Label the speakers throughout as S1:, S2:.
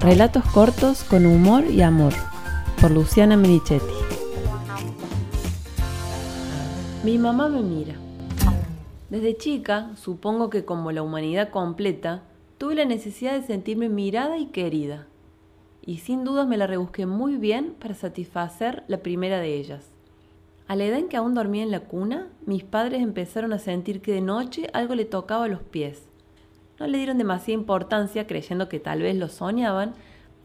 S1: Relatos cortos con humor y amor, por Luciana Merichetti. Mi mamá me mira. Desde chica, supongo que como la humanidad completa, tuve la necesidad de sentirme mirada y querida. Y sin dudas me la rebusqué muy bien para satisfacer la primera de ellas. A la edad en que aún dormía en la cuna, mis padres empezaron a sentir que de noche algo le tocaba los pies. No le dieron demasiada importancia creyendo que tal vez lo soñaban,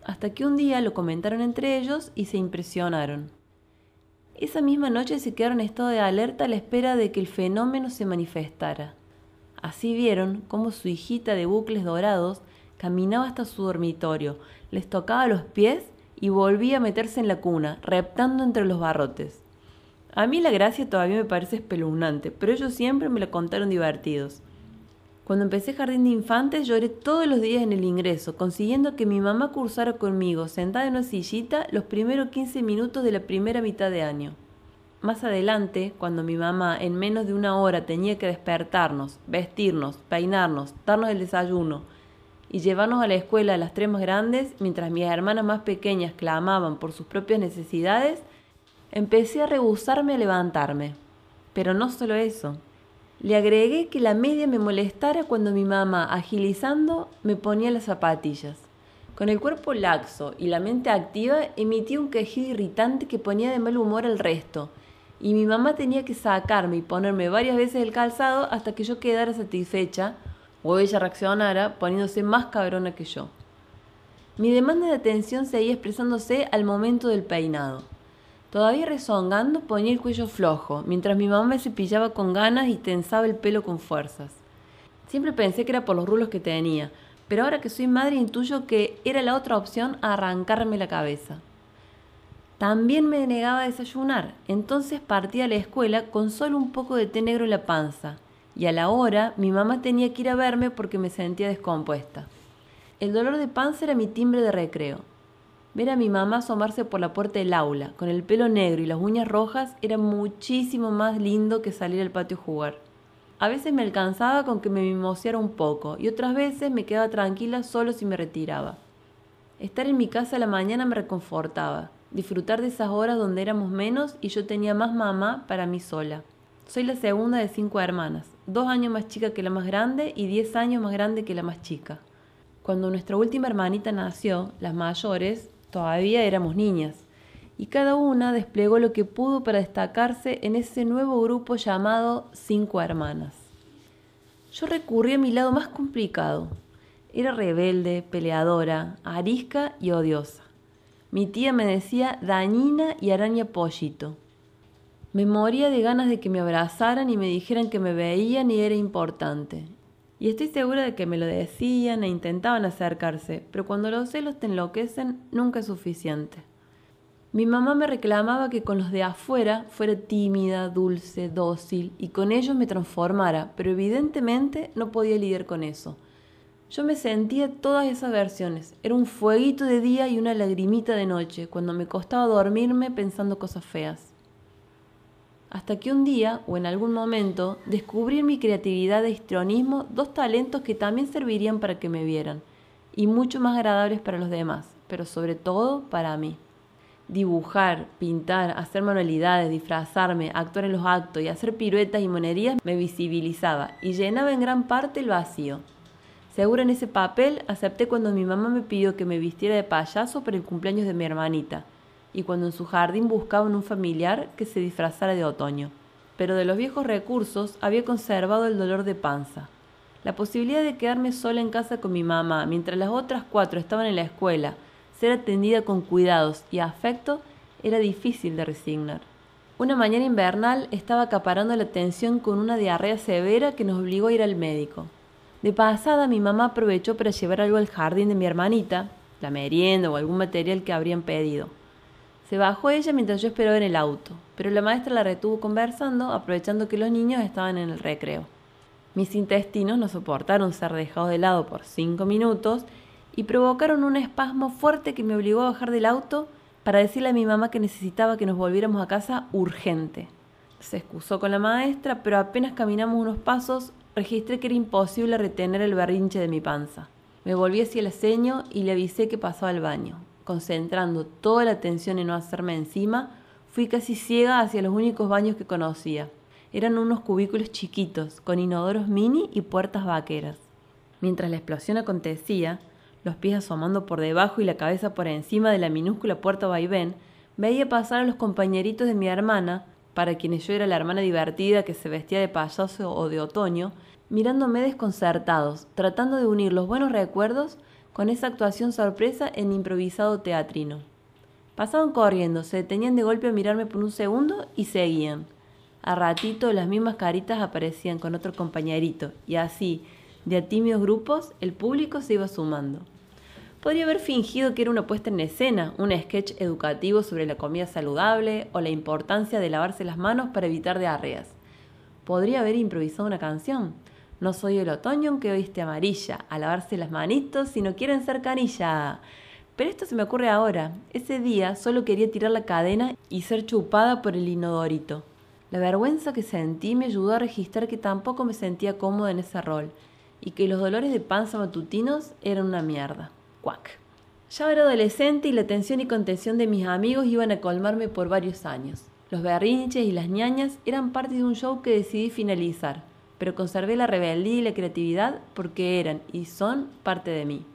S1: hasta que un día lo comentaron entre ellos y se impresionaron. Esa misma noche se quedaron en estado de alerta a la espera de que el fenómeno se manifestara. Así vieron cómo su hijita de bucles dorados caminaba hasta su dormitorio, les tocaba los pies y volvía a meterse en la cuna, reptando entre los barrotes. A mí la gracia todavía me parece espeluznante, pero ellos siempre me lo contaron divertidos. Cuando empecé jardín de infantes lloré todos los días en el ingreso, consiguiendo que mi mamá cursara conmigo, sentada en una sillita, los primeros 15 minutos de la primera mitad de año. Más adelante, cuando mi mamá en menos de una hora tenía que despertarnos, vestirnos, peinarnos, darnos el desayuno y llevarnos a la escuela a las tres más grandes, mientras mis hermanas más pequeñas clamaban por sus propias necesidades, Empecé a rehusarme a levantarme. Pero no solo eso. Le agregué que la media me molestara cuando mi mamá, agilizando, me ponía las zapatillas. Con el cuerpo laxo y la mente activa, emitía un quejido irritante que ponía de mal humor al resto, y mi mamá tenía que sacarme y ponerme varias veces el calzado hasta que yo quedara satisfecha o ella reaccionara poniéndose más cabrona que yo. Mi demanda de atención seguía expresándose al momento del peinado. Todavía rezongando ponía el cuello flojo, mientras mi mamá me cepillaba con ganas y tensaba el pelo con fuerzas. Siempre pensé que era por los rulos que tenía, pero ahora que soy madre intuyo que era la otra opción arrancarme la cabeza. También me negaba a desayunar, entonces partía a la escuela con solo un poco de té negro en la panza, y a la hora mi mamá tenía que ir a verme porque me sentía descompuesta. El dolor de panza era mi timbre de recreo. Ver a mi mamá asomarse por la puerta del aula, con el pelo negro y las uñas rojas, era muchísimo más lindo que salir al patio a jugar. A veces me alcanzaba con que me mimoseara un poco y otras veces me quedaba tranquila solo si me retiraba. Estar en mi casa a la mañana me reconfortaba, disfrutar de esas horas donde éramos menos y yo tenía más mamá para mí sola. Soy la segunda de cinco hermanas, dos años más chica que la más grande y diez años más grande que la más chica. Cuando nuestra última hermanita nació, las mayores, Todavía éramos niñas, y cada una desplegó lo que pudo para destacarse en ese nuevo grupo llamado Cinco Hermanas. Yo recurrí a mi lado más complicado. Era rebelde, peleadora, arisca y odiosa. Mi tía me decía dañina y araña pollito. Me moría de ganas de que me abrazaran y me dijeran que me veían y era importante. Y estoy segura de que me lo decían e intentaban acercarse, pero cuando los celos te enloquecen, nunca es suficiente. Mi mamá me reclamaba que con los de afuera fuera tímida, dulce, dócil y con ellos me transformara, pero evidentemente no podía lidiar con eso. Yo me sentía todas esas versiones. Era un fueguito de día y una lagrimita de noche, cuando me costaba dormirme pensando cosas feas hasta que un día o en algún momento descubrí en mi creatividad de histrionismo dos talentos que también servirían para que me vieran, y mucho más agradables para los demás, pero sobre todo para mí. Dibujar, pintar, hacer manualidades, disfrazarme, actuar en los actos y hacer piruetas y monerías me visibilizaba y llenaba en gran parte el vacío. Seguro en ese papel acepté cuando mi mamá me pidió que me vistiera de payaso para el cumpleaños de mi hermanita, y cuando en su jardín buscaban un familiar que se disfrazara de otoño. Pero de los viejos recursos había conservado el dolor de panza. La posibilidad de quedarme sola en casa con mi mamá mientras las otras cuatro estaban en la escuela, ser atendida con cuidados y afecto, era difícil de resignar. Una mañana invernal estaba acaparando la atención con una diarrea severa que nos obligó a ir al médico. De pasada mi mamá aprovechó para llevar algo al jardín de mi hermanita, la merienda o algún material que habrían pedido. Se bajó ella mientras yo esperaba en el auto, pero la maestra la retuvo conversando, aprovechando que los niños estaban en el recreo. Mis intestinos no soportaron ser dejados de lado por cinco minutos y provocaron un espasmo fuerte que me obligó a bajar del auto para decirle a mi mamá que necesitaba que nos volviéramos a casa urgente. Se excusó con la maestra, pero apenas caminamos unos pasos, registré que era imposible retener el berrinche de mi panza. Me volví hacia el ceño y le avisé que pasaba al baño. Concentrando toda la atención en no hacerme encima, fui casi ciega hacia los únicos baños que conocía. Eran unos cubículos chiquitos, con inodoros mini y puertas vaqueras. Mientras la explosión acontecía, los pies asomando por debajo y la cabeza por encima de la minúscula puerta vaivén, veía pasar a los compañeritos de mi hermana, para quienes yo era la hermana divertida que se vestía de payaso o de otoño, mirándome desconcertados, tratando de unir los buenos recuerdos con esa actuación sorpresa en improvisado teatrino. Pasaban corriendo, se detenían de golpe a mirarme por un segundo y seguían. A ratito las mismas caritas aparecían con otro compañerito, y así, de a tímidos grupos, el público se iba sumando. Podría haber fingido que era una puesta en escena, un sketch educativo sobre la comida saludable o la importancia de lavarse las manos para evitar diarreas. Podría haber improvisado una canción, no soy el otoño que oíste amarilla, a lavarse las manitos si no quieren ser canilla. Pero esto se me ocurre ahora. Ese día solo quería tirar la cadena y ser chupada por el inodorito. La vergüenza que sentí me ayudó a registrar que tampoco me sentía cómoda en ese rol y que los dolores de panza matutinos eran una mierda. Cuac. Ya era adolescente y la atención y contención de mis amigos iban a colmarme por varios años. Los berrinches y las ñañas eran parte de un show que decidí finalizar pero conservé la rebeldía y la creatividad porque eran y son parte de mí.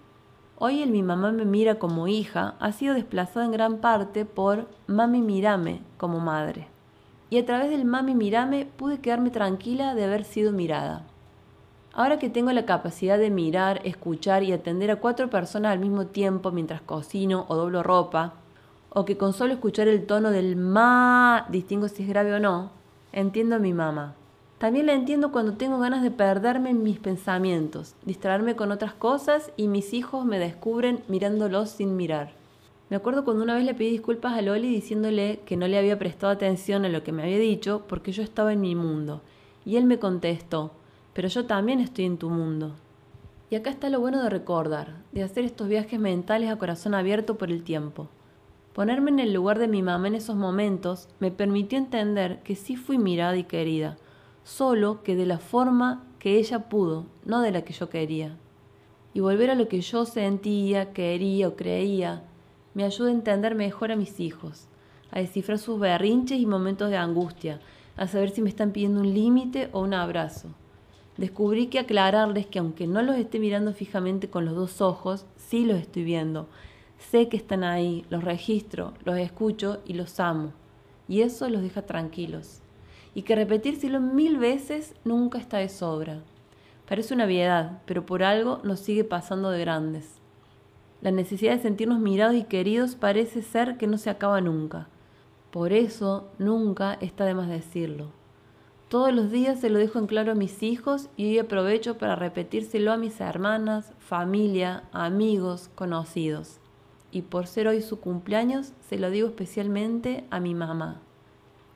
S1: Hoy el mi mamá me mira como hija ha sido desplazado en gran parte por mami mirame como madre. Y a través del mami mirame pude quedarme tranquila de haber sido mirada. Ahora que tengo la capacidad de mirar, escuchar y atender a cuatro personas al mismo tiempo mientras cocino o doblo ropa, o que con solo escuchar el tono del ma distingo si es grave o no, entiendo a mi mamá. También la entiendo cuando tengo ganas de perderme en mis pensamientos, distraerme con otras cosas y mis hijos me descubren mirándolos sin mirar. Me acuerdo cuando una vez le pedí disculpas a Loli diciéndole que no le había prestado atención a lo que me había dicho porque yo estaba en mi mundo. Y él me contestó, pero yo también estoy en tu mundo. Y acá está lo bueno de recordar, de hacer estos viajes mentales a corazón abierto por el tiempo. Ponerme en el lugar de mi mamá en esos momentos me permitió entender que sí fui mirada y querida, solo que de la forma que ella pudo, no de la que yo quería. Y volver a lo que yo sentía, quería o creía, me ayuda a entender mejor a mis hijos, a descifrar sus berrinches y momentos de angustia, a saber si me están pidiendo un límite o un abrazo. Descubrí que aclararles que aunque no los esté mirando fijamente con los dos ojos, sí los estoy viendo. Sé que están ahí, los registro, los escucho y los amo. Y eso los deja tranquilos y que repetírselo mil veces nunca está de sobra. Parece una viedad, pero por algo nos sigue pasando de grandes. La necesidad de sentirnos mirados y queridos parece ser que no se acaba nunca. Por eso nunca está de más decirlo. Todos los días se lo dejo en claro a mis hijos y hoy aprovecho para repetírselo a mis hermanas, familia, amigos, conocidos. Y por ser hoy su cumpleaños, se lo digo especialmente a mi mamá.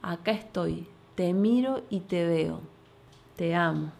S1: Acá estoy, te miro y te veo. Te amo.